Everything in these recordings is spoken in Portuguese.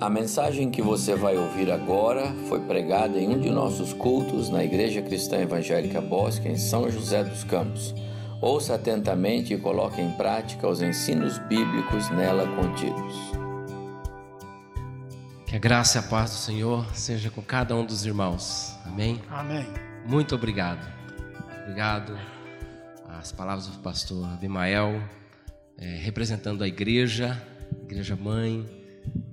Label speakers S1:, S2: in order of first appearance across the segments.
S1: A mensagem que você vai ouvir agora foi pregada em um de nossos cultos na Igreja Cristã Evangélica Bosque, em São José dos Campos. Ouça atentamente e coloque em prática os ensinos bíblicos nela contidos.
S2: Que a graça e a paz do Senhor seja com cada um dos irmãos. Amém?
S3: Amém.
S2: Muito obrigado. Obrigado. As palavras do pastor Abimael, é, representando a igreja, igreja mãe,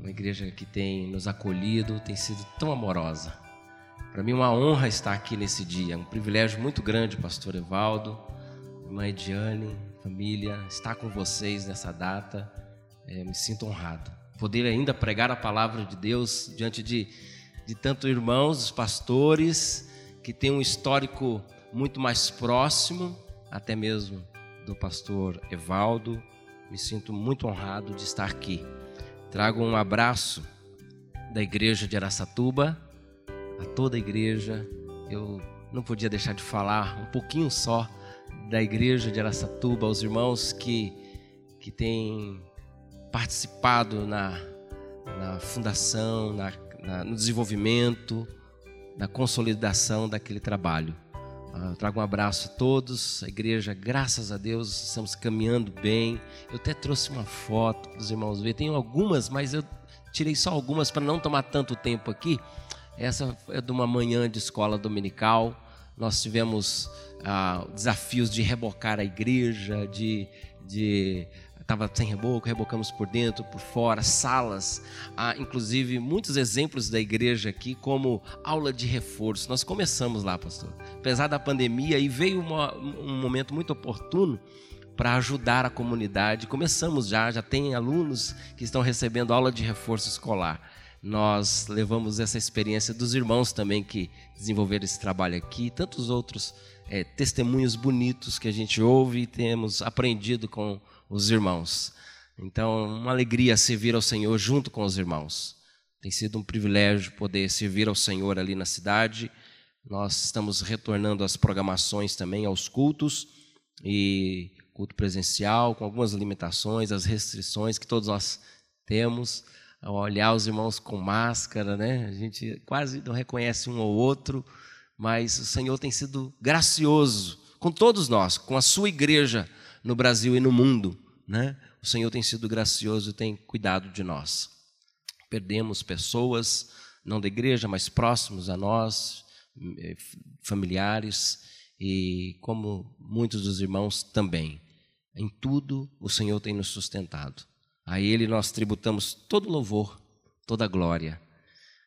S2: uma igreja que tem nos acolhido, tem sido tão amorosa. Para mim é uma honra estar aqui nesse dia, um privilégio muito grande, pastor Evaldo, irmã Ediane, família, estar com vocês nessa data, é, me sinto honrado. Poder ainda pregar a palavra de Deus diante de, de tantos irmãos, os pastores, que têm um histórico muito mais próximo, até mesmo do pastor Evaldo, me sinto muito honrado de estar aqui. Trago um abraço da igreja de Aracatuba a toda a igreja. Eu não podia deixar de falar um pouquinho só da igreja de Aracatuba, aos irmãos que, que têm participado na, na fundação, na, na, no desenvolvimento, na consolidação daquele trabalho. Ah, eu trago um abraço a todos, a igreja, graças a Deus, estamos caminhando bem. Eu até trouxe uma foto para os irmãos verem. Tenho algumas, mas eu tirei só algumas para não tomar tanto tempo aqui. Essa é de uma manhã de escola dominical. Nós tivemos ah, desafios de rebocar a igreja, de, de estava sem reboco, rebocamos por dentro, por fora, salas, há inclusive muitos exemplos da igreja aqui como aula de reforço. Nós começamos lá, pastor. Apesar da pandemia, e veio uma, um momento muito oportuno para ajudar a comunidade. Começamos já, já tem alunos que estão recebendo aula de reforço escolar. Nós levamos essa experiência dos irmãos também que desenvolveram esse trabalho aqui, tantos outros é, testemunhos bonitos que a gente ouve e temos aprendido com os irmãos. Então, uma alegria servir ao Senhor junto com os irmãos. Tem sido um privilégio poder servir ao Senhor ali na cidade. Nós estamos retornando às programações também, aos cultos e culto presencial, com algumas limitações, as restrições que todos nós temos. Ao olhar os irmãos com máscara, né? A gente quase não reconhece um ou outro, mas o Senhor tem sido gracioso com todos nós, com a sua igreja no Brasil e no mundo. Né? O Senhor tem sido gracioso e tem cuidado de nós. Perdemos pessoas, não da igreja, mas próximos a nós, eh, familiares, e como muitos dos irmãos também. Em tudo o Senhor tem nos sustentado. A Ele nós tributamos todo louvor, toda glória.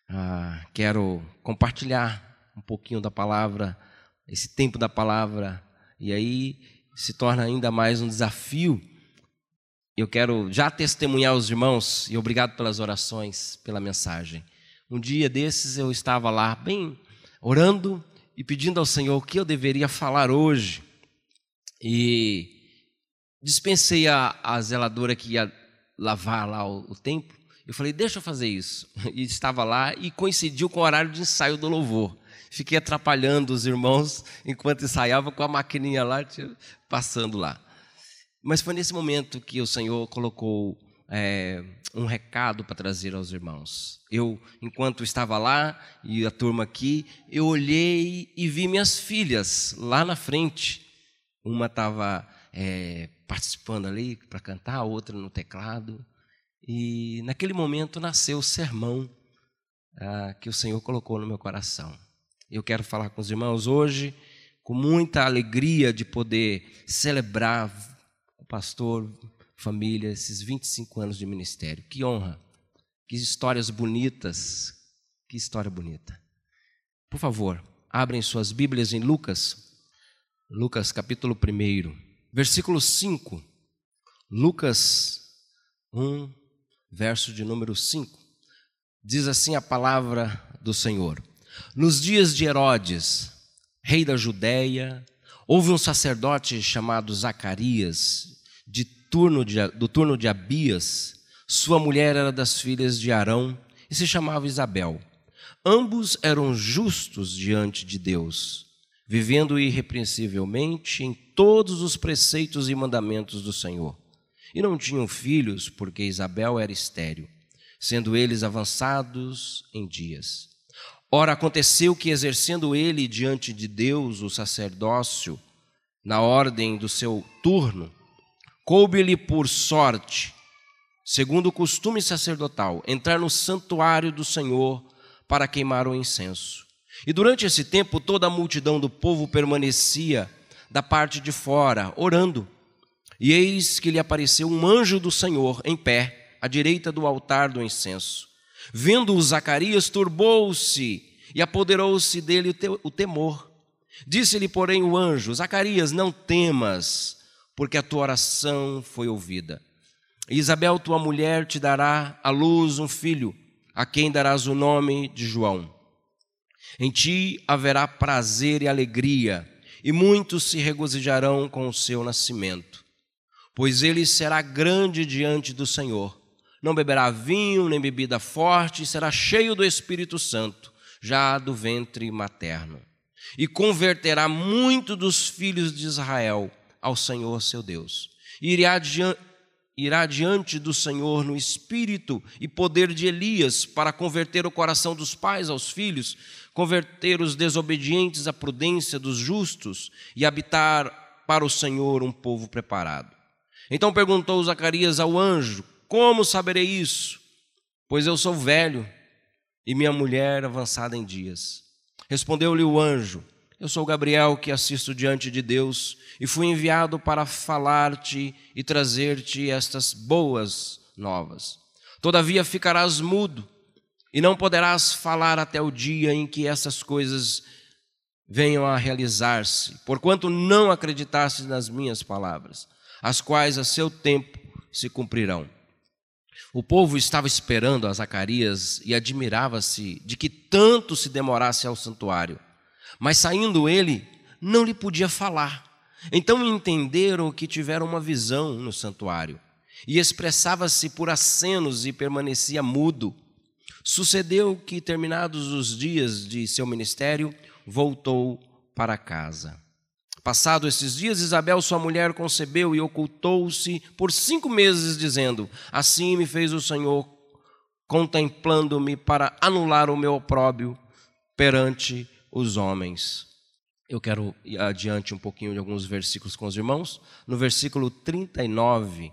S2: Ah, quero compartilhar um pouquinho da palavra, esse tempo da palavra, e aí se torna ainda mais um desafio. Eu quero já testemunhar os irmãos e obrigado pelas orações, pela mensagem. Um dia desses eu estava lá, bem orando e pedindo ao Senhor o que eu deveria falar hoje. E dispensei a, a zeladora que ia lavar lá o, o templo. Eu falei, deixa eu fazer isso. E estava lá e coincidiu com o horário de ensaio do louvor fiquei atrapalhando os irmãos enquanto ensaiava com a maquininha lá, passando lá. Mas foi nesse momento que o Senhor colocou é, um recado para trazer aos irmãos. Eu, enquanto estava lá e a turma aqui, eu olhei e vi minhas filhas lá na frente. Uma estava é, participando ali para cantar, a outra no teclado. E naquele momento nasceu o sermão ah, que o Senhor colocou no meu coração. Eu quero falar com os irmãos hoje com muita alegria de poder celebrar o pastor, família, esses 25 anos de ministério. Que honra, que histórias bonitas, que história bonita. Por favor, abrem suas Bíblias em Lucas, Lucas capítulo 1, versículo 5. Lucas 1, verso de número 5. Diz assim a palavra do Senhor. Nos dias de Herodes, rei da Judéia, houve um sacerdote chamado Zacarias, de turno de, do turno de Abias. Sua mulher era das filhas de Arão e se chamava Isabel. Ambos eram justos diante de Deus, vivendo irrepreensivelmente em todos os preceitos e mandamentos do Senhor. E não tinham filhos, porque Isabel era estéril sendo eles avançados em dias. Ora, aconteceu que, exercendo ele diante de Deus o sacerdócio, na ordem do seu turno, coube-lhe por sorte, segundo o costume sacerdotal, entrar no santuário do Senhor para queimar o incenso. E durante esse tempo toda a multidão do povo permanecia da parte de fora, orando. E eis que lhe apareceu um anjo do Senhor em pé, à direita do altar do incenso. Vendo-o, Zacarias turbou-se e apoderou-se dele o temor. Disse-lhe, porém, o anjo: Zacarias, não temas, porque a tua oração foi ouvida. Isabel, tua mulher, te dará à luz um filho, a quem darás o nome de João. Em ti haverá prazer e alegria, e muitos se regozijarão com o seu nascimento, pois ele será grande diante do Senhor. Não beberá vinho nem bebida forte, será cheio do Espírito Santo, já do ventre materno, e converterá muito dos filhos de Israel ao Senhor seu Deus. E irá diante irá diante do Senhor no espírito e poder de Elias para converter o coração dos pais aos filhos, converter os desobedientes à prudência dos justos e habitar para o Senhor um povo preparado. Então perguntou Zacarias ao anjo: Como saberei isso? Pois eu sou velho e minha mulher avançada em dias. Respondeu-lhe o anjo: eu sou Gabriel que assisto diante de Deus e fui enviado para falar-te e trazer-te estas boas novas. Todavia ficarás mudo e não poderás falar até o dia em que essas coisas venham a realizar-se, porquanto não acreditaste nas minhas palavras, as quais a seu tempo se cumprirão. O povo estava esperando a Zacarias e admirava-se de que tanto se demorasse ao santuário. Mas saindo ele, não lhe podia falar. Então entenderam que tiveram uma visão no santuário. E expressava-se por acenos e permanecia mudo. Sucedeu que, terminados os dias de seu ministério, voltou para casa. Passado esses dias, Isabel, sua mulher, concebeu e ocultou-se por cinco meses, dizendo: Assim me fez o Senhor, contemplando-me para anular o meu opróbio perante os homens. Eu quero ir adiante um pouquinho de alguns versículos com os irmãos. No versículo 39,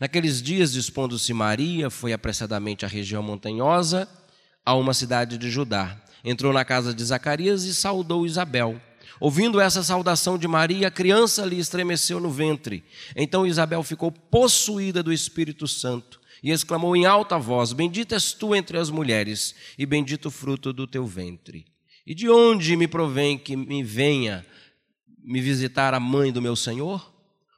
S2: naqueles dias, dispondo-se Maria, foi apressadamente à região montanhosa, a uma cidade de Judá. Entrou na casa de Zacarias e saudou Isabel. Ouvindo essa saudação de Maria, a criança lhe estremeceu no ventre. Então Isabel ficou possuída do Espírito Santo e exclamou em alta voz: Bendita és tu entre as mulheres, e bendito o fruto do teu ventre. E de onde me provém que me venha me visitar a mãe do meu Senhor?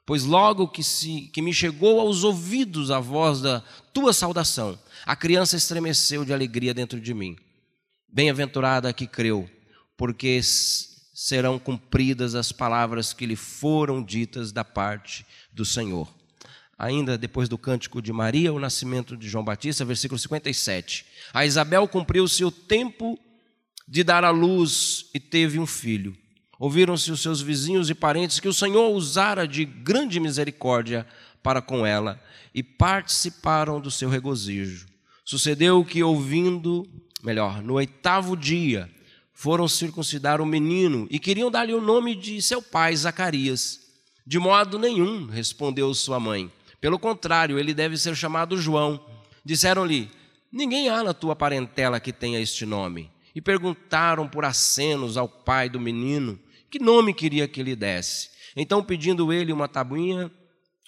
S2: Pois logo que, se, que me chegou aos ouvidos a voz da tua saudação, a criança estremeceu de alegria dentro de mim. Bem-aventurada que creu, porque serão cumpridas as palavras que lhe foram ditas da parte do Senhor. Ainda depois do cântico de Maria, o nascimento de João Batista, versículo 57. A Isabel cumpriu-se o tempo de dar à luz e teve um filho. Ouviram-se os seus vizinhos e parentes que o Senhor usara de grande misericórdia para com ela e participaram do seu regozijo. Sucedeu que, ouvindo, melhor, no oitavo dia, foram circuncidar o menino e queriam dar-lhe o nome de seu pai, Zacarias. De modo nenhum, respondeu sua mãe. Pelo contrário, ele deve ser chamado João. Disseram-lhe: Ninguém há na tua parentela que tenha este nome e perguntaram por acenos ao pai do menino que nome queria que lhe desse. Então, pedindo ele uma tabuinha,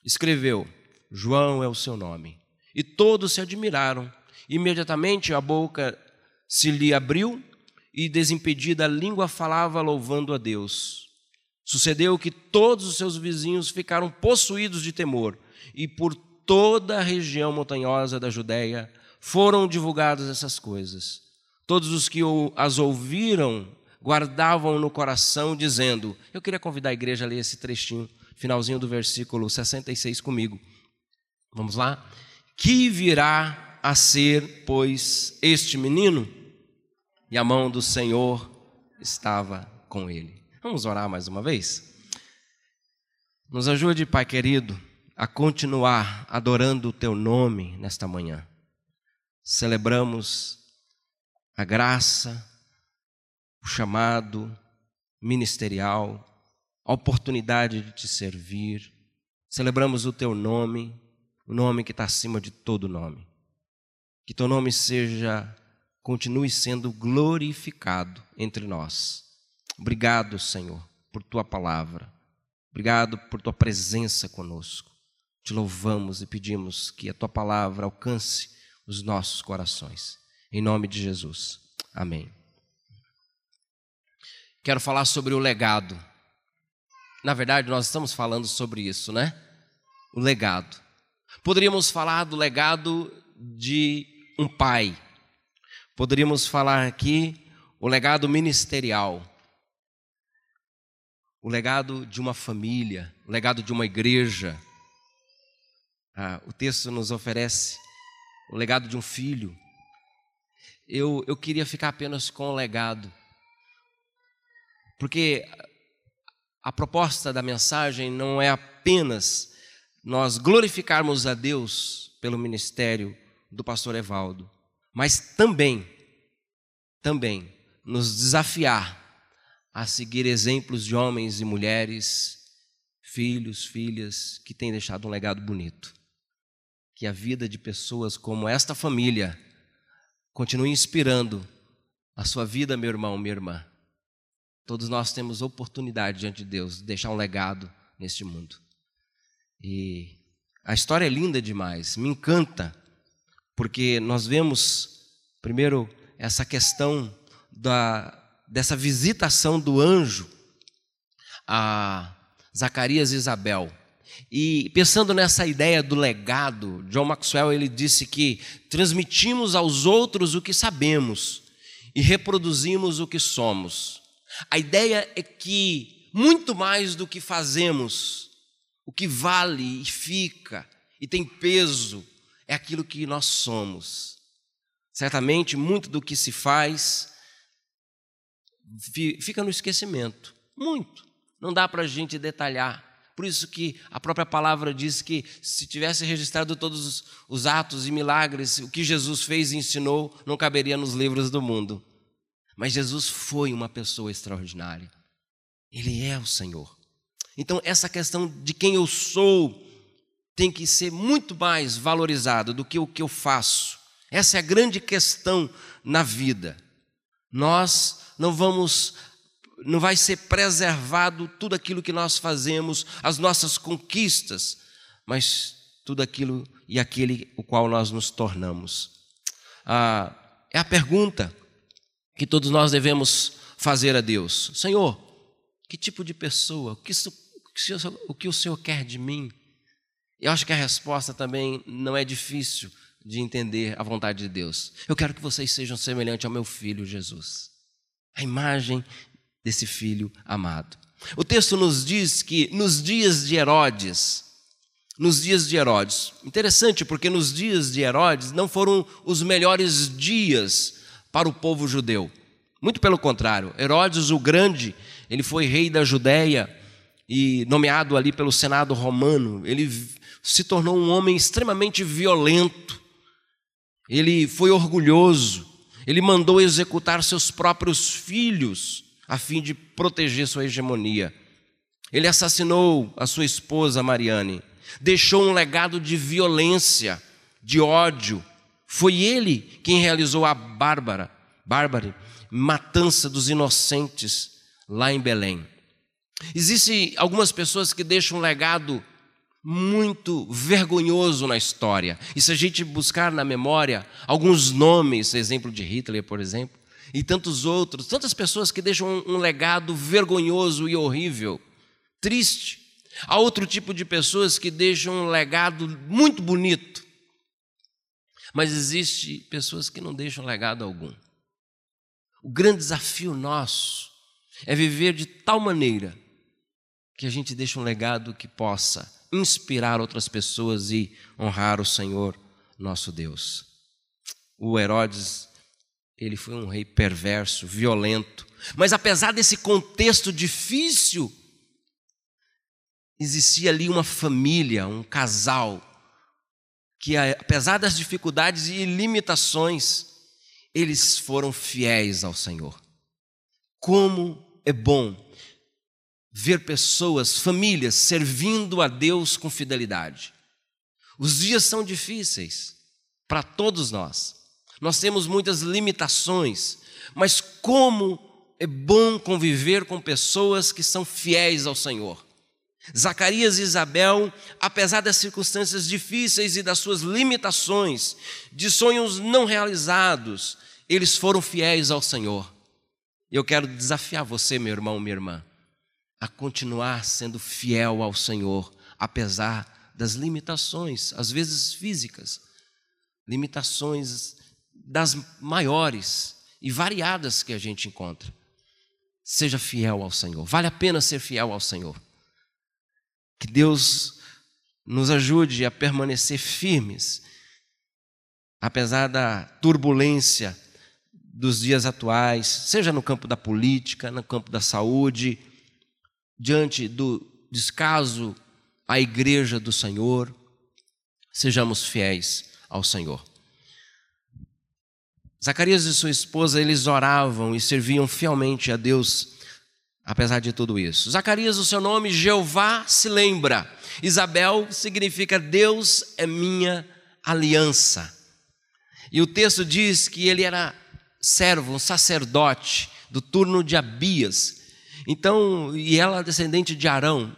S2: escreveu: João é o seu nome. E todos se admiraram. Imediatamente a boca se lhe abriu e, desimpedida, a língua falava louvando a Deus. Sucedeu que todos os seus vizinhos ficaram possuídos de temor, e por toda a região montanhosa da Judéia foram divulgadas essas coisas. Todos os que as ouviram guardavam no coração, dizendo: Eu queria convidar a igreja a ler esse trechinho, finalzinho do versículo 66 comigo. Vamos lá? Que virá a ser, pois, este menino? E a mão do Senhor estava com ele. Vamos orar mais uma vez? Nos ajude, Pai querido, a continuar adorando o teu nome nesta manhã. celebramos a graça, o chamado ministerial, a oportunidade de te servir. Celebramos o teu nome, o nome que está acima de todo nome. Que teu nome seja, continue sendo glorificado entre nós. Obrigado, Senhor, por tua palavra. Obrigado por tua presença conosco. Te louvamos e pedimos que a tua palavra alcance os nossos corações. Em nome de Jesus. Amém. Quero falar sobre o legado. Na verdade, nós estamos falando sobre isso, né? O legado. Poderíamos falar do legado de um pai. Poderíamos falar aqui o legado ministerial. O legado de uma família, o legado de uma igreja. Ah, o texto nos oferece o legado de um filho. Eu, eu queria ficar apenas com o legado porque a proposta da mensagem não é apenas nós glorificarmos a Deus pelo ministério do pastor Evaldo, mas também, também nos desafiar a seguir exemplos de homens e mulheres, filhos, filhas que têm deixado um legado bonito. Que a vida de pessoas como esta família continue inspirando a sua vida, meu irmão, minha irmã Todos nós temos oportunidade diante de Deus de deixar um legado neste mundo. E a história é linda demais, me encanta, porque nós vemos, primeiro, essa questão da, dessa visitação do anjo a Zacarias e Isabel. E pensando nessa ideia do legado, John Maxwell ele disse que transmitimos aos outros o que sabemos e reproduzimos o que somos. A ideia é que, muito mais do que fazemos, o que vale e fica e tem peso é aquilo que nós somos. Certamente, muito do que se faz fica no esquecimento. Muito. Não dá para a gente detalhar. Por isso que a própria palavra diz que se tivesse registrado todos os atos e milagres, o que Jesus fez e ensinou, não caberia nos livros do mundo. Mas Jesus foi uma pessoa extraordinária. Ele é o Senhor. Então, essa questão de quem eu sou tem que ser muito mais valorizado do que o que eu faço. Essa é a grande questão na vida. Nós não vamos não vai ser preservado tudo aquilo que nós fazemos, as nossas conquistas, mas tudo aquilo e aquele o qual nós nos tornamos. Ah, é a pergunta: que todos nós devemos fazer a Deus: Senhor, que tipo de pessoa, o que, o que o Senhor quer de mim? Eu acho que a resposta também não é difícil de entender a vontade de Deus. Eu quero que vocês sejam semelhantes ao meu filho Jesus, a imagem desse filho amado. O texto nos diz que nos dias de Herodes, nos dias de Herodes, interessante porque nos dias de Herodes não foram os melhores dias para o povo judeu. Muito pelo contrário, Herodes o Grande, ele foi rei da Judéia e nomeado ali pelo Senado romano, ele se tornou um homem extremamente violento. Ele foi orgulhoso, ele mandou executar seus próprios filhos a fim de proteger sua hegemonia. Ele assassinou a sua esposa Mariane, deixou um legado de violência, de ódio, foi ele quem realizou a bárbara, bárbara matança dos inocentes lá em Belém. Existem algumas pessoas que deixam um legado muito vergonhoso na história. E se a gente buscar na memória alguns nomes, exemplo de Hitler, por exemplo, e tantos outros, tantas pessoas que deixam um, legado vergonhoso e horrível, triste. Há outro tipo de pessoas que deixam um legado muito bonito, mas existe pessoas que não deixam legado algum. O grande desafio nosso é viver de tal maneira que a gente deixe um legado que possa inspirar outras pessoas e honrar o Senhor nosso Deus. O Herodes, ele foi um rei perverso, violento, mas apesar desse contexto difícil, existia ali uma família, um casal que, apesar das dificuldades e limitações, eles foram fiéis ao Senhor. Como é bom ver pessoas, famílias servindo a Deus com fidelidade. Os dias são difíceis para todos nós. Nós temos muitas limitações, mas como é bom conviver com pessoas que são fiéis ao Senhor. Zacarias e Isabel, apesar das circunstâncias difíceis e das suas limitações, de sonhos não realizados, eles foram fiéis ao Senhor. Eu quero desafiar você, meu irmão, minha irmã, a continuar sendo fiel ao Senhor, apesar das limitações, às vezes físicas, limitações das maiores e variadas que a gente encontra. Seja fiel ao Senhor, vale a pena ser fiel ao Senhor. Que Deus nos ajude a permanecer firmes, apesar da turbulência dos dias atuais, seja no campo da política, no campo da saúde, diante do descaso à igreja do Senhor, sejamos fiéis ao Senhor. Zacarias e sua esposa, eles oravam e serviam fielmente a Deus apesar de tudo isso. Zacarias, o seu nome, Jeová se lembra. Isabel significa Deus é minha aliança. E o texto diz que ele era servo, um sacerdote do turno de Abias. Então, e ela descendente de Arão.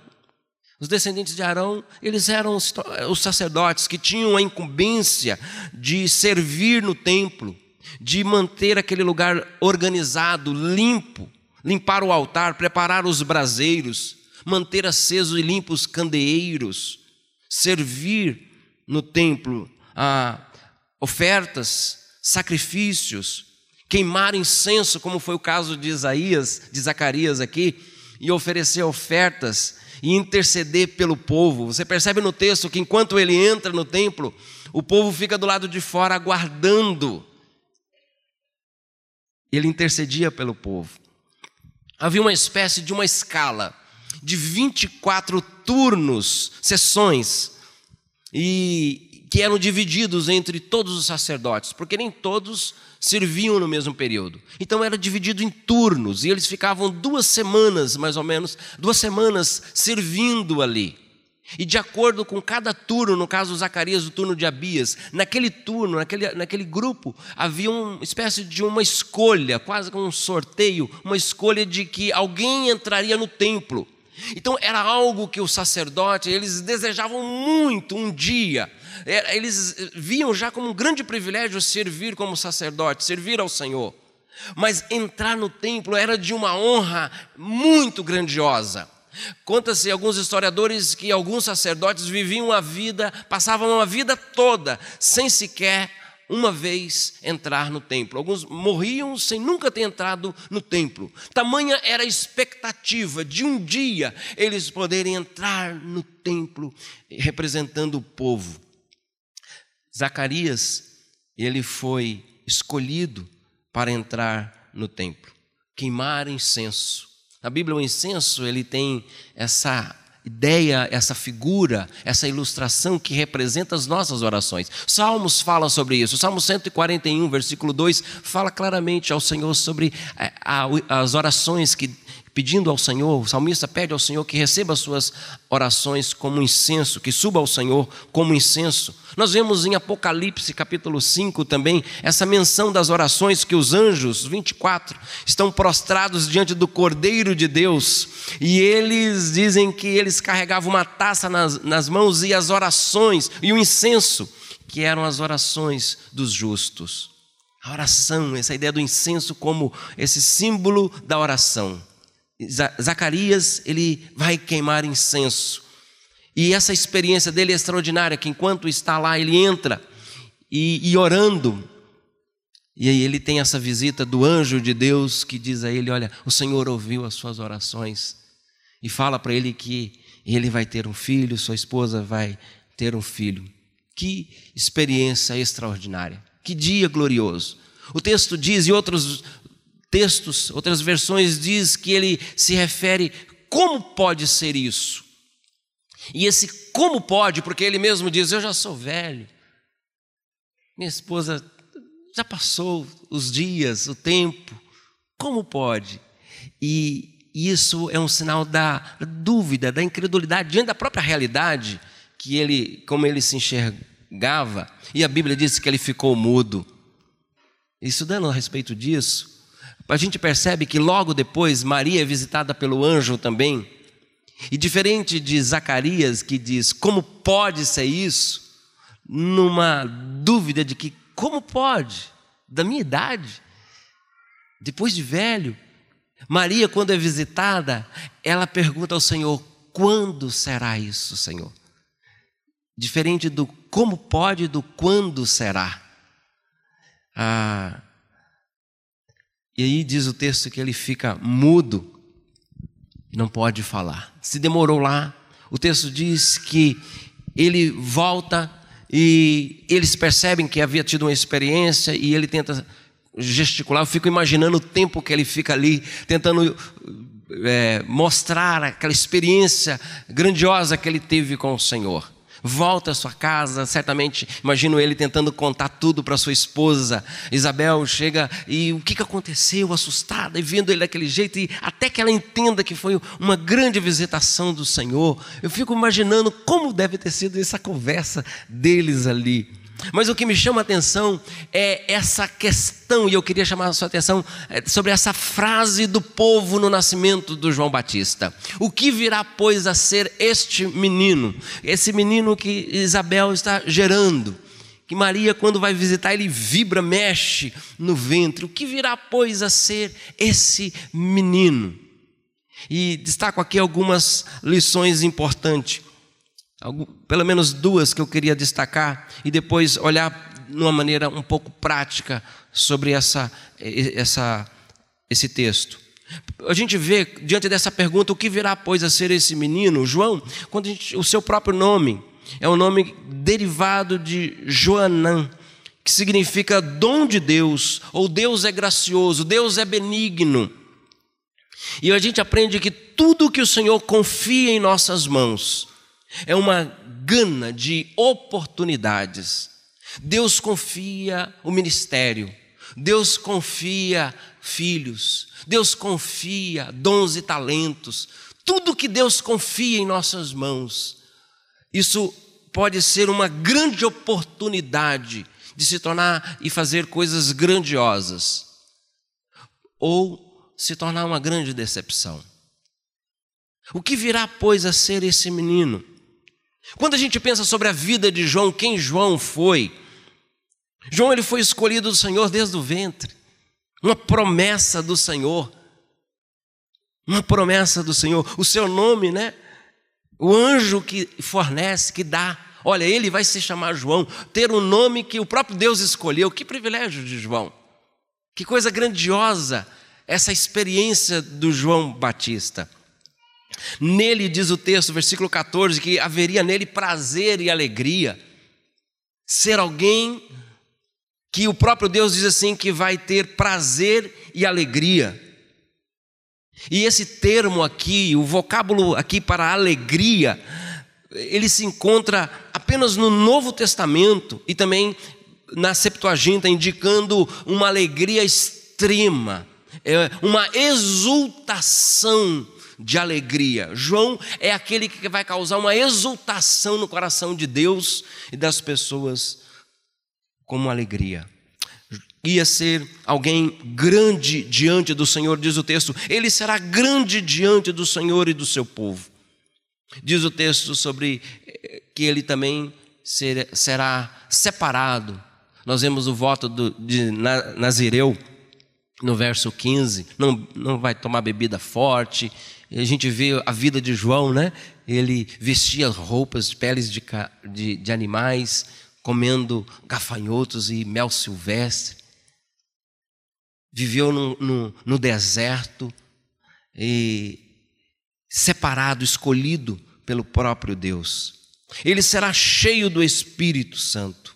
S2: Os descendentes de Arão, eles eram os sacerdotes que tinham a incumbência de servir no templo, de manter aquele lugar organizado, limpo limpar o altar, preparar os braseiros, manter acesos e limpos os candeeiros, servir no templo a ofertas, sacrifícios, queimar incenso, como foi o caso de Isaías, de Zacarias aqui, e oferecer ofertas e interceder pelo povo. Você percebe no texto que enquanto ele entra no templo, o povo fica do lado de fora aguardando. Ele intercedia pelo povo havia uma espécie de uma escala de 24 turnos, sessões, e que eram divididos entre todos os sacerdotes, porque nem todos serviam no mesmo período. Então era dividido em turnos, e eles ficavam duas semanas, mais ou menos, duas semanas servindo ali. E de acordo com cada turno, no caso Zacarias, o turno de Abias, naquele turno, naquele, naquele grupo, havia uma espécie de uma escolha, quase como um sorteio, uma escolha de que alguém entraria no templo. Então era algo que os sacerdotes, eles desejavam muito um dia. Eles viam já como um grande privilégio servir como sacerdote, servir ao Senhor. Mas entrar no templo era de uma honra muito grandiosa. Conta-se alguns historiadores que alguns sacerdotes viviam a vida, passavam a vida toda sem sequer uma vez entrar no templo. Alguns morriam sem nunca ter entrado no templo. Tamanha era a expectativa de um dia eles poderem entrar no templo representando o povo. Zacarias, ele foi escolhido para entrar no templo, queimar incenso na Bíblia, o incenso ele tem essa ideia, essa figura, essa ilustração que representa as nossas orações. Salmos fala sobre isso. Salmo 141, versículo 2, fala claramente ao Senhor sobre eh, as orações que pedindo ao Senhor, o salmista pede ao Senhor que receba as suas orações como incenso, que suba ao Senhor como incenso. Nós vemos em Apocalipse capítulo 5 também essa menção das orações que os anjos, 24, estão prostrados diante do Cordeiro de Deus e eles dizem que eles carregavam uma taça nas, nas mãos e as orações e o incenso, que eram as orações dos justos. A oração, essa ideia do incenso como esse símbolo da oração. Zacarias, ele vai queimar incenso. E essa experiência dele é extraordinária, que enquanto está lá, ele entra e, e orando. E aí ele tem essa visita do anjo de Deus que diz a ele: Olha, o Senhor ouviu as suas orações. E fala para ele que ele vai ter um filho, sua esposa vai ter um filho. Que experiência extraordinária. Que dia glorioso. O texto diz, e outros textos, outras versões diz que ele se refere como pode ser isso. E esse como pode, porque ele mesmo diz: Eu já sou velho, Minha esposa já passou os dias, o tempo. Como pode? E isso é um sinal da dúvida, da incredulidade diante da própria realidade que ele, como ele se enxergava. E a Bíblia diz que ele ficou mudo. Estudando a respeito disso, a gente percebe que logo depois Maria é visitada pelo anjo também. E diferente de Zacarias que diz: "Como pode ser isso?", numa dúvida de que como pode, da minha idade, depois de velho, Maria, quando é visitada, ela pergunta ao Senhor: quando será isso, Senhor? Diferente do como pode, do quando será. Ah, e aí diz o texto que ele fica mudo, não pode falar. Se demorou lá, o texto diz que ele volta e eles percebem que havia tido uma experiência e ele tenta gesticular. Eu fico imaginando o tempo que ele fica ali, tentando é, mostrar aquela experiência grandiosa que ele teve com o Senhor. Volta à sua casa, certamente imagino ele tentando contar tudo para sua esposa. Isabel chega e o que, que aconteceu, assustada, e vendo ele daquele jeito, e até que ela entenda que foi uma grande visitação do Senhor. Eu fico imaginando como deve ter sido essa conversa deles ali. Mas o que me chama a atenção é essa questão, e eu queria chamar a sua atenção é, sobre essa frase do povo no nascimento do João Batista. O que virá, pois, a ser este menino? Esse menino que Isabel está gerando. Que Maria, quando vai visitar, ele vibra, mexe no ventre. O que virá, pois, a ser esse menino? E destaco aqui algumas lições importantes pelo menos duas que eu queria destacar e depois olhar de uma maneira um pouco prática sobre essa, essa, esse texto. A gente vê diante dessa pergunta o que virá pois a ser esse menino, João, quando gente, o seu próprio nome é um nome derivado de Joanã, que significa dom de Deus, ou Deus é gracioso, Deus é benigno. E a gente aprende que tudo que o Senhor confia em nossas mãos, é uma gana de oportunidades. Deus confia o ministério, Deus confia filhos, Deus confia dons e talentos, tudo que Deus confia em nossas mãos. Isso pode ser uma grande oportunidade de se tornar e fazer coisas grandiosas, ou se tornar uma grande decepção. O que virá, pois, a ser esse menino? Quando a gente pensa sobre a vida de João, quem João foi? João ele foi escolhido do Senhor desde o ventre. Uma promessa do Senhor. Uma promessa do Senhor. O seu nome, né? O anjo que fornece, que dá. Olha, ele vai se chamar João, ter um nome que o próprio Deus escolheu. Que privilégio de João. Que coisa grandiosa essa experiência do João Batista. Nele, diz o texto, versículo 14, que haveria nele prazer e alegria. Ser alguém que o próprio Deus diz assim que vai ter prazer e alegria. E esse termo aqui, o vocábulo aqui para alegria, ele se encontra apenas no Novo Testamento e também na Septuaginta, indicando uma alegria extrema, é, uma exultação de alegria. João é aquele que vai causar uma exultação no coração de Deus e das pessoas como alegria. Ia ser alguém grande diante do Senhor, diz o texto. Ele será grande diante do Senhor e do seu povo. Diz o texto sobre eh, que ele também será separado. Nós vemos o voto de Nazireu no verso 15, não, não vai tomar bebida forte, a gente vê a vida de João, né? Ele vestia roupas peles de, de, de animais, comendo gafanhotos e mel silvestre. Viveu no, no, no deserto, e separado, escolhido pelo próprio Deus. Ele será cheio do Espírito Santo.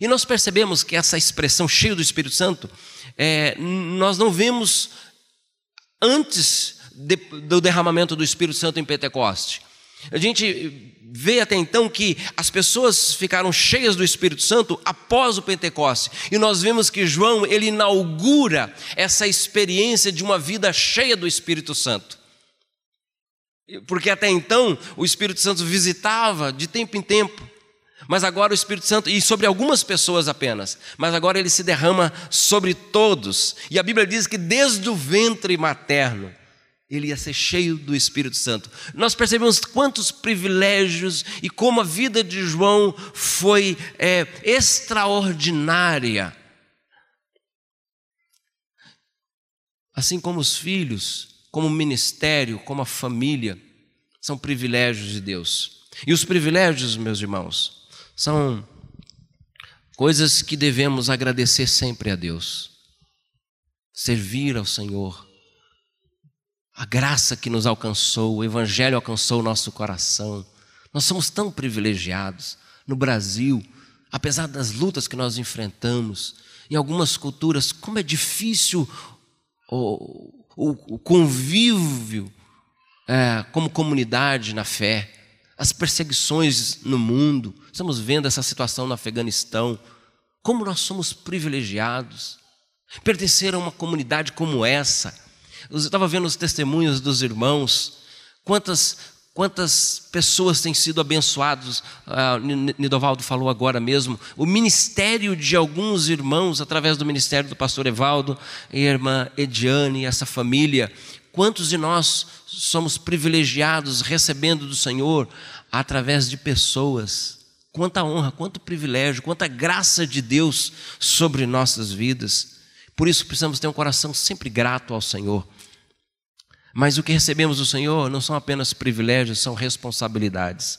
S2: E nós percebemos que essa expressão cheio do Espírito Santo, é, nós não vemos antes de, do derramamento do Espírito Santo em Pentecoste. A gente vê até então que as pessoas ficaram cheias do Espírito Santo após o Pentecoste. E nós vemos que João, ele inaugura essa experiência de uma vida cheia do Espírito Santo. Porque até então o Espírito Santo visitava de tempo em tempo. Mas agora o Espírito Santo, e sobre algumas pessoas apenas, mas agora ele se derrama sobre todos. E a Bíblia diz que desde o ventre materno, ele ia ser cheio do Espírito Santo. Nós percebemos quantos privilégios e como a vida de João foi é, extraordinária. Assim como os filhos, como o ministério, como a família, são privilégios de Deus. E os privilégios, meus irmãos, são coisas que devemos agradecer sempre a Deus. Servir ao Senhor, a graça que nos alcançou, o Evangelho alcançou o nosso coração. Nós somos tão privilegiados no Brasil, apesar das lutas que nós enfrentamos, em algumas culturas, como é difícil o, o, o convívio é, como comunidade na fé, as perseguições no mundo, estamos vendo essa situação no Afeganistão, como nós somos privilegiados, pertencer a uma comunidade como essa eu estava vendo os testemunhos dos irmãos, quantas, quantas pessoas têm sido abençoadas. Ah, Nidovaldo falou agora mesmo. O ministério de alguns irmãos, através do ministério do pastor Evaldo a irmã Ediane, essa família. Quantos de nós somos privilegiados recebendo do Senhor através de pessoas? Quanta honra, quanto privilégio, quanta graça de Deus sobre nossas vidas. Por isso precisamos ter um coração sempre grato ao Senhor. Mas o que recebemos do Senhor não são apenas privilégios, são responsabilidades.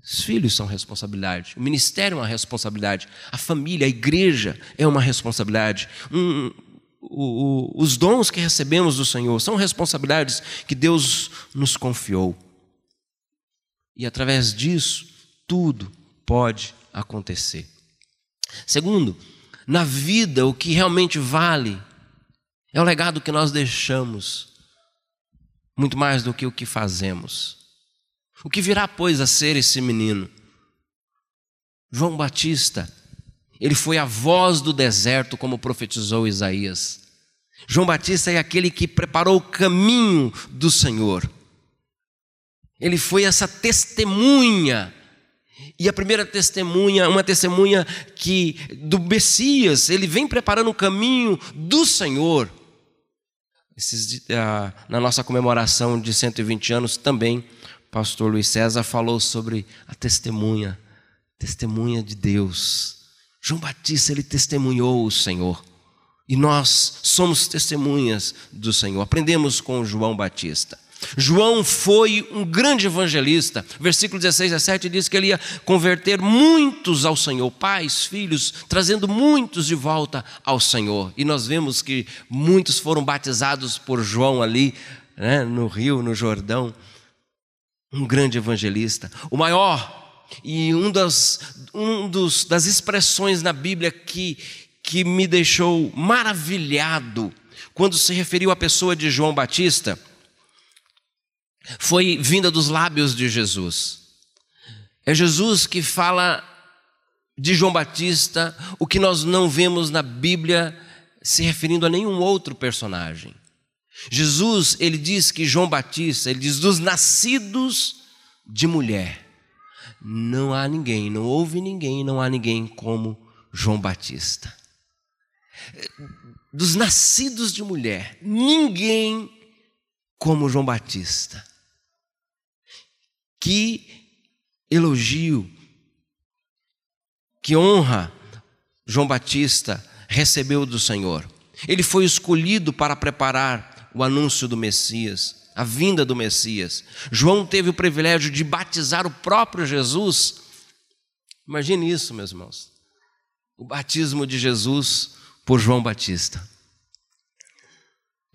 S2: Os filhos são responsabilidade, o ministério é uma responsabilidade, a família, a igreja é uma responsabilidade. Um, o, o, os dons que recebemos do Senhor são responsabilidades que Deus nos confiou. E através disso, tudo pode acontecer. Segundo, na vida, o que realmente vale é o legado que nós deixamos muito mais do que o que fazemos. O que virá, pois, a ser esse menino? João Batista, ele foi a voz do deserto, como profetizou Isaías. João Batista é aquele que preparou o caminho do Senhor. Ele foi essa testemunha. E a primeira testemunha, uma testemunha que do Messias, ele vem preparando o caminho do Senhor. Esses, ah, na nossa comemoração de 120 anos também, pastor Luiz César falou sobre a testemunha, testemunha de Deus. João Batista, ele testemunhou o Senhor. E nós somos testemunhas do Senhor. Aprendemos com João Batista. João foi um grande evangelista. Versículo 16 a 17 diz que ele ia converter muitos ao Senhor, pais, filhos, trazendo muitos de volta ao Senhor. E nós vemos que muitos foram batizados por João ali, né, no rio, no Jordão. Um grande evangelista, o maior e um das, um dos, das expressões na Bíblia que, que me deixou maravilhado quando se referiu à pessoa de João Batista foi vinda dos lábios de Jesus. É Jesus que fala de João Batista o que nós não vemos na Bíblia se referindo a nenhum outro personagem. Jesus, ele diz que João Batista, ele diz dos nascidos de mulher. Não há ninguém, não houve ninguém, não há ninguém como João Batista. Dos nascidos de mulher, ninguém como João Batista. Que elogio, que honra João Batista recebeu do Senhor. Ele foi escolhido para preparar o anúncio do Messias, a vinda do Messias. João teve o privilégio de batizar o próprio Jesus. Imagine isso, meus irmãos. O batismo de Jesus por João Batista.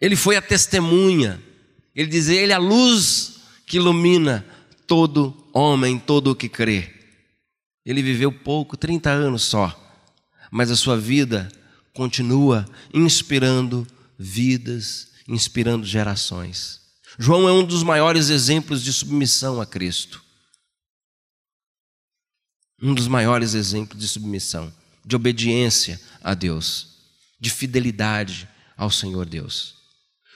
S2: Ele foi a testemunha. Ele dizia, ele é a luz que ilumina todo homem, todo o que crê. Ele viveu pouco, 30 anos só, mas a sua vida continua inspirando vidas, inspirando gerações. João é um dos maiores exemplos de submissão a Cristo. Um dos maiores exemplos de submissão, de obediência a Deus, de fidelidade ao Senhor Deus.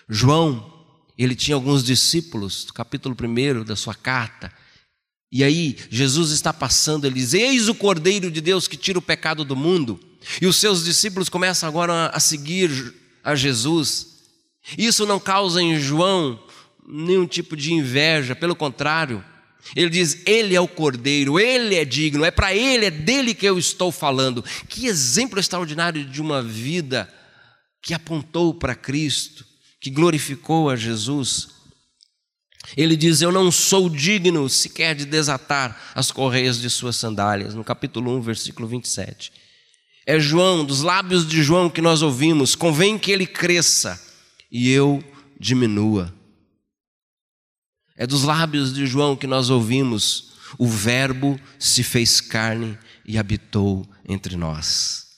S2: João, ele tinha alguns discípulos, capítulo 1 da sua carta, e aí Jesus está passando, ele diz: Eis o Cordeiro de Deus que tira o pecado do mundo. E os seus discípulos começam agora a seguir a Jesus. Isso não causa em João nenhum tipo de inveja, pelo contrário, ele diz: Ele é o cordeiro, ele é digno, é para ele, é dele que eu estou falando. Que exemplo extraordinário de uma vida que apontou para Cristo, que glorificou a Jesus. Ele diz: Eu não sou digno sequer de desatar as correias de suas sandálias, no capítulo 1, versículo 27. É João, dos lábios de João que nós ouvimos: convém que ele cresça e eu diminua. É dos lábios de João que nós ouvimos: o Verbo se fez carne e habitou entre nós.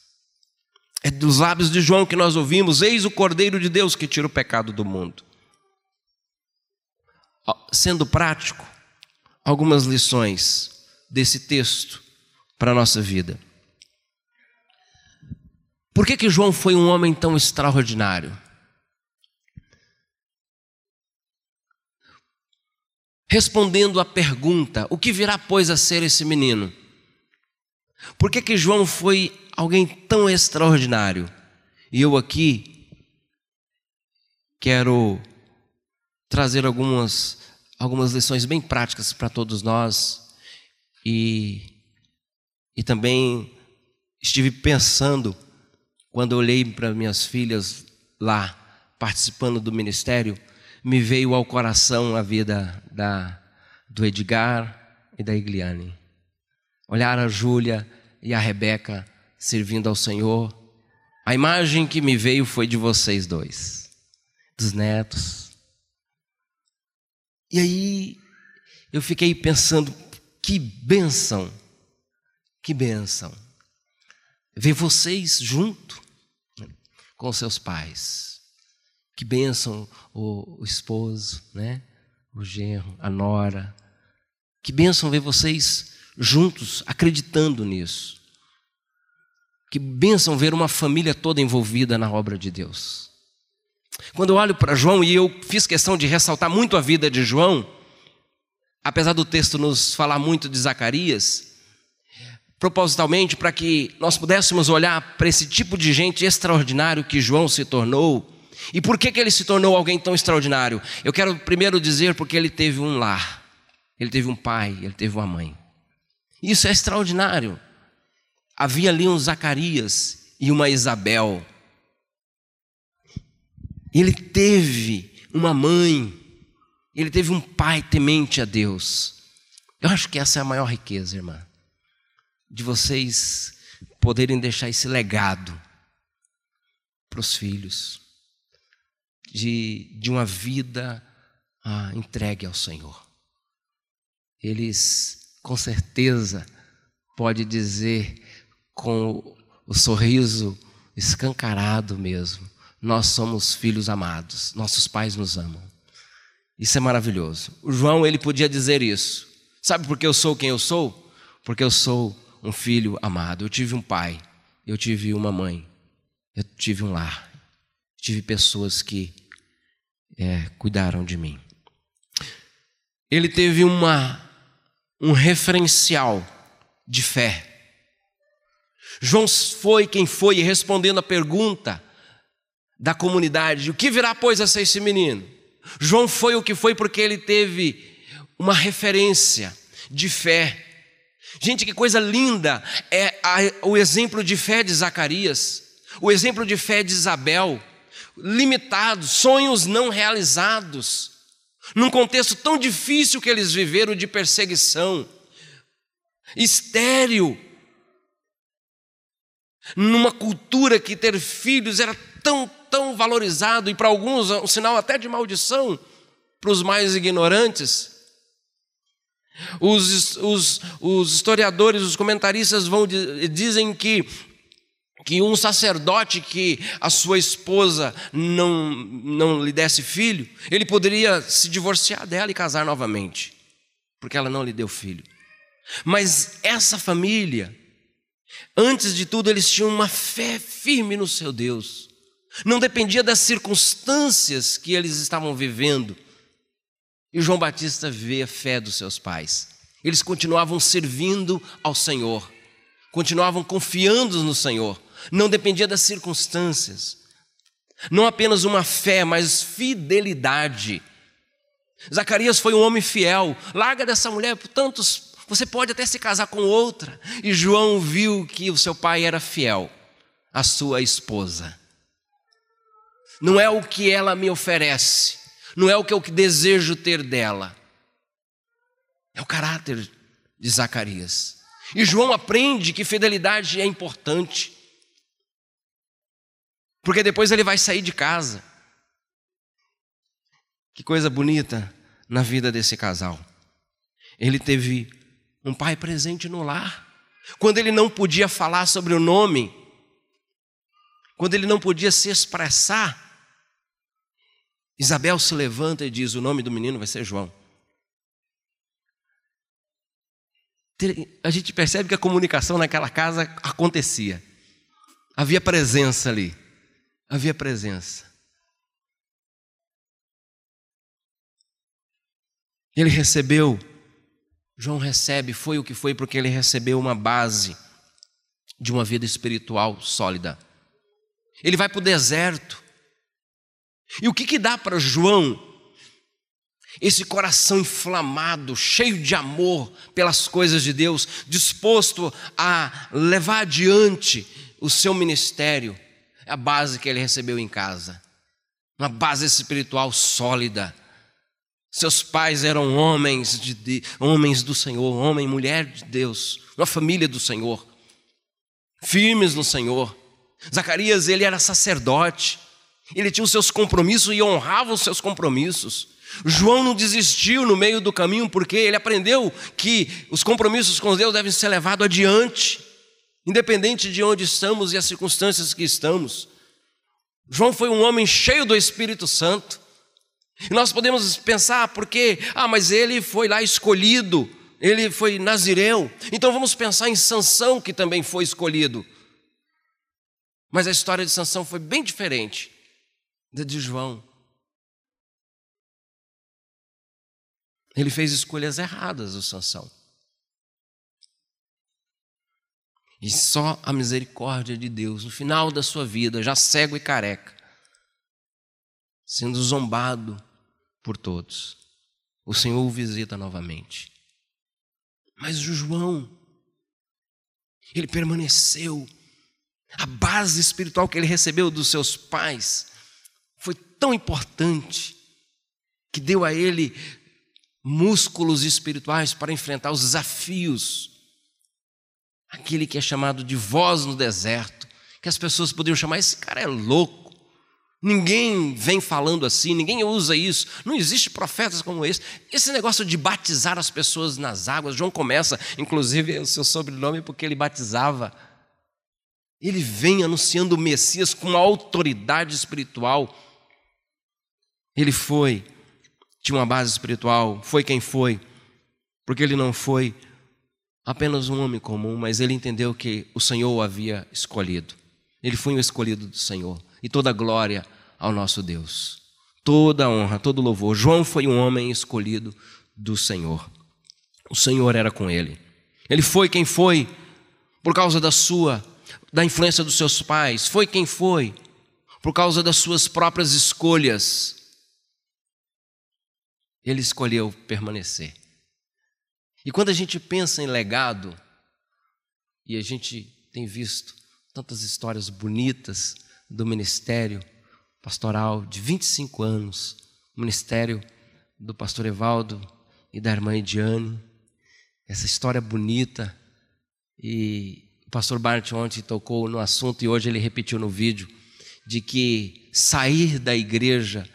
S2: É dos lábios de João que nós ouvimos: Eis o Cordeiro de Deus que tira o pecado do mundo. Sendo prático, algumas lições desse texto para a nossa vida. Por que, que João foi um homem tão extraordinário? respondendo à pergunta: o que virá, pois, a ser esse menino? Por que, que João foi alguém tão extraordinário? E eu aqui quero trazer algumas, algumas lições bem práticas para todos nós e, e também estive pensando quando olhei para minhas filhas lá participando do ministério me veio ao coração a vida da, do Edgar e da Igliane. Olhar a Júlia e a Rebeca servindo ao Senhor. A imagem que me veio foi de vocês dois, dos netos. E aí eu fiquei pensando, que bênção, que bênção. Ver vocês junto com seus pais. Que bênção o, o esposo, né? o genro, a nora. Que bênção ver vocês juntos, acreditando nisso. Que bênção ver uma família toda envolvida na obra de Deus. Quando eu olho para João, e eu fiz questão de ressaltar muito a vida de João, apesar do texto nos falar muito de Zacarias, propositalmente para que nós pudéssemos olhar para esse tipo de gente extraordinário que João se tornou, e por que, que ele se tornou alguém tão extraordinário? Eu quero primeiro dizer porque ele teve um lar, ele teve um pai, ele teve uma mãe. Isso é extraordinário. Havia ali um Zacarias e uma Isabel. Ele teve uma mãe, ele teve um pai temente a Deus. Eu acho que essa é a maior riqueza, irmã, de vocês poderem deixar esse legado para os filhos de, de uma vida ah, entregue ao Senhor. Eles, com certeza, pode dizer com o sorriso escancarado mesmo: Nós somos filhos amados, nossos pais nos amam. Isso é maravilhoso. O João, ele podia dizer isso. Sabe por que eu sou quem eu sou? Porque eu sou um filho amado. Eu tive um pai, eu tive uma mãe, eu tive um lar, tive pessoas que é, cuidaram de mim. Ele teve uma, um referencial de fé. João foi quem foi respondendo a pergunta da comunidade: o que virá, pois, a ser esse menino? João foi o que foi porque ele teve uma referência de fé. Gente, que coisa linda é o exemplo de fé de Zacarias, o exemplo de fé de Isabel limitados, sonhos não realizados, num contexto tão difícil que eles viveram de perseguição, estéril, numa cultura que ter filhos era tão, tão valorizado e para alguns um sinal até de maldição, para os mais ignorantes. Os, os, os historiadores, os comentaristas vão dizem que que um sacerdote que a sua esposa não, não lhe desse filho, ele poderia se divorciar dela e casar novamente, porque ela não lhe deu filho. Mas essa família, antes de tudo, eles tinham uma fé firme no seu Deus. Não dependia das circunstâncias que eles estavam vivendo. E João Batista vê a fé dos seus pais. Eles continuavam servindo ao Senhor, continuavam confiando no Senhor não dependia das circunstâncias. Não apenas uma fé, mas fidelidade. Zacarias foi um homem fiel. Larga dessa mulher por tantos. Você pode até se casar com outra. E João viu que o seu pai era fiel à sua esposa. Não é o que ela me oferece, não é o que eu desejo ter dela. É o caráter de Zacarias. E João aprende que fidelidade é importante. Porque depois ele vai sair de casa. Que coisa bonita na vida desse casal. Ele teve um pai presente no lar. Quando ele não podia falar sobre o nome, quando ele não podia se expressar, Isabel se levanta e diz: O nome do menino vai ser João. A gente percebe que a comunicação naquela casa acontecia, havia presença ali havia presença. Ele recebeu, João recebe, foi o que foi, porque ele recebeu uma base de uma vida espiritual sólida. Ele vai para o deserto. E o que, que dá para João esse coração inflamado, cheio de amor pelas coisas de Deus, disposto a levar adiante o seu ministério? É a base que ele recebeu em casa. Uma base espiritual sólida. Seus pais eram homens, de, de, homens do Senhor, homem e mulher de Deus, uma família do Senhor, firmes no Senhor. Zacarias, ele era sacerdote, ele tinha os seus compromissos e honrava os seus compromissos. João não desistiu no meio do caminho porque ele aprendeu que os compromissos com Deus devem ser levados adiante independente de onde estamos e as circunstâncias que estamos. João foi um homem cheio do Espírito Santo. E nós podemos pensar, porque, ah, mas ele foi lá escolhido, ele foi nazireu. Então vamos pensar em Sansão, que também foi escolhido. Mas a história de Sansão foi bem diferente da de João. Ele fez escolhas erradas, o Sansão. E só a misericórdia de Deus, no final da sua vida, já cego e careca, sendo zombado por todos, o Senhor o visita novamente. Mas o João, ele permaneceu. A base espiritual que ele recebeu dos seus pais foi tão importante que deu a ele músculos espirituais para enfrentar os desafios aquele que é chamado de voz no deserto, que as pessoas poderiam chamar, esse cara é louco. Ninguém vem falando assim, ninguém usa isso. Não existe profetas como esse. Esse negócio de batizar as pessoas nas águas, João começa, inclusive, o seu sobrenome porque ele batizava. Ele vem anunciando o Messias com uma autoridade espiritual. Ele foi, tinha uma base espiritual, foi quem foi, porque ele não foi apenas um homem comum, mas ele entendeu que o Senhor o havia escolhido. Ele foi um escolhido do Senhor. E toda glória ao nosso Deus. Toda honra, todo louvor. João foi um homem escolhido do Senhor. O Senhor era com ele. Ele foi quem foi por causa da sua, da influência dos seus pais. Foi quem foi por causa das suas próprias escolhas. Ele escolheu permanecer. E quando a gente pensa em legado, e a gente tem visto tantas histórias bonitas do ministério pastoral de 25 anos, o ministério do pastor Evaldo e da irmã Ediane, essa história bonita, e o pastor Bart ontem tocou no assunto e hoje ele repetiu no vídeo, de que sair da igreja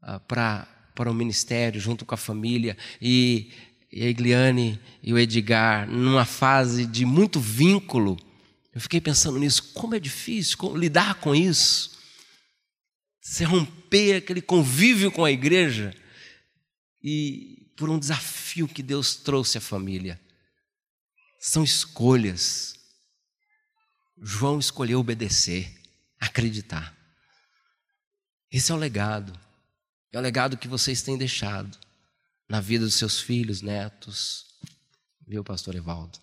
S2: ah, para para o ministério junto com a família e e a Igliane e o Edgar, numa fase de muito vínculo, Eu fiquei pensando nisso, como é difícil como lidar com isso. Você romper aquele convívio com a igreja e por um desafio que Deus trouxe à família. São escolhas. João escolheu obedecer, acreditar. Esse é o legado. É o legado que vocês têm deixado na vida dos seus filhos, netos, viu, pastor Evaldo?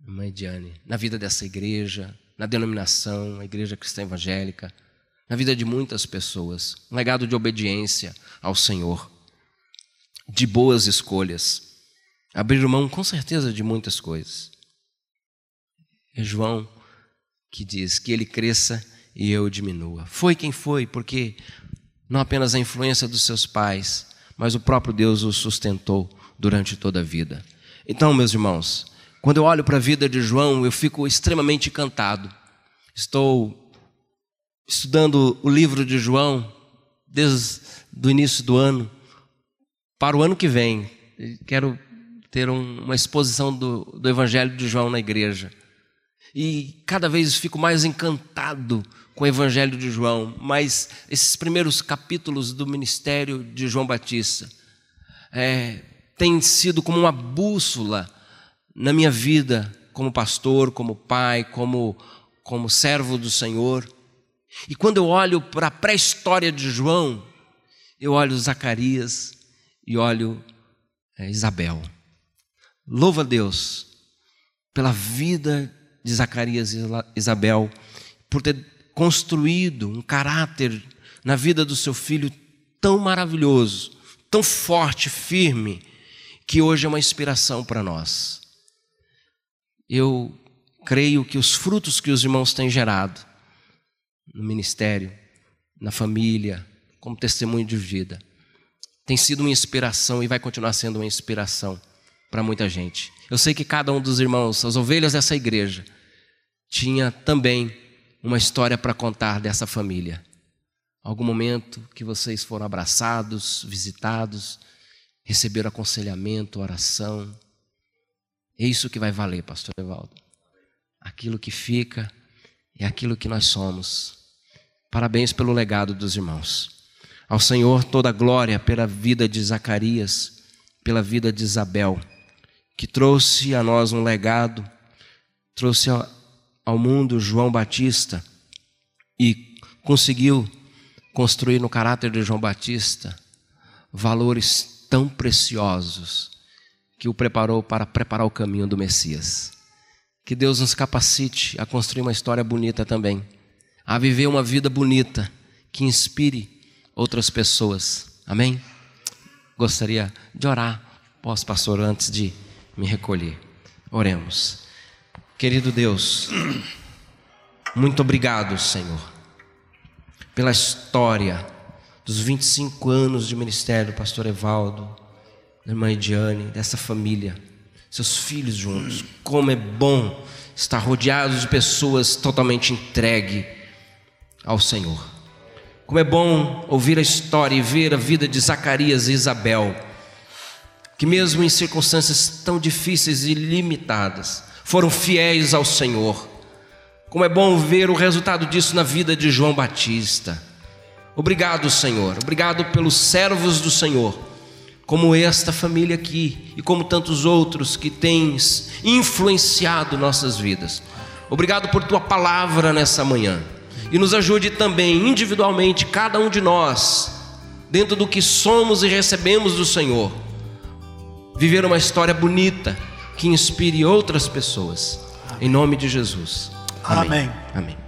S2: Mãe Diane, na vida dessa igreja, na denominação, a igreja cristã evangélica, na vida de muitas pessoas. Um legado de obediência ao Senhor, de boas escolhas. Abrir mão, com certeza, de muitas coisas. É João que diz que ele cresça e eu diminua. Foi quem foi, porque não apenas a influência dos seus pais, mas o próprio Deus o sustentou durante toda a vida. Então, meus irmãos, quando eu olho para a vida de João, eu fico extremamente encantado. Estou estudando o livro de João desde o início do ano para o ano que vem. Quero ter um, uma exposição do, do Evangelho de João na igreja. E cada vez fico mais encantado com o Evangelho de João, mas esses primeiros capítulos do ministério de João Batista é, tem sido como uma bússola na minha vida como pastor, como pai, como, como servo do Senhor. E quando eu olho para a pré-história de João, eu olho Zacarias e olho é, Isabel. Louva a Deus pela vida de Zacarias e Isabel, por ter construído um caráter na vida do seu filho tão maravilhoso, tão forte, firme, que hoje é uma inspiração para nós. Eu creio que os frutos que os irmãos têm gerado no ministério, na família, como testemunho de vida, tem sido uma inspiração e vai continuar sendo uma inspiração para muita gente. Eu sei que cada um dos irmãos, as ovelhas dessa igreja, tinha também uma história para contar dessa família. Algum momento que vocês foram abraçados, visitados, receber aconselhamento, oração. É isso que vai valer, pastor Evaldo. Aquilo que fica é aquilo que nós somos. Parabéns pelo legado dos irmãos. Ao Senhor toda a glória pela vida de Zacarias, pela vida de Isabel, que trouxe a nós um legado, trouxe ao mundo João Batista e conseguiu construir no caráter de João Batista valores tão preciosos que o preparou para preparar o caminho do Messias. Que Deus nos capacite a construir uma história bonita também, a viver uma vida bonita que inspire outras pessoas. Amém? Gostaria de orar, posso, pastor, antes de me recolher. Oremos. Querido Deus, muito obrigado, Senhor, pela história dos 25 anos de ministério do pastor Evaldo, da irmã Ediane, dessa família, seus filhos juntos. Como é bom estar rodeado de pessoas totalmente entregue ao Senhor. Como é bom ouvir a história e ver a vida de Zacarias e Isabel, que mesmo em circunstâncias tão difíceis e limitadas, foram fiéis ao Senhor. Como é bom ver o resultado disso na vida de João Batista Obrigado, Senhor. Obrigado pelos servos do Senhor, como esta família aqui e como tantos outros que tens influenciado nossas vidas. Obrigado por tua palavra nessa manhã. E nos ajude também individualmente, cada um de nós, dentro do que somos e recebemos do Senhor, viver uma história bonita que inspire outras pessoas. Em nome de Jesus.
S3: Amém. Amém.
S2: Amém.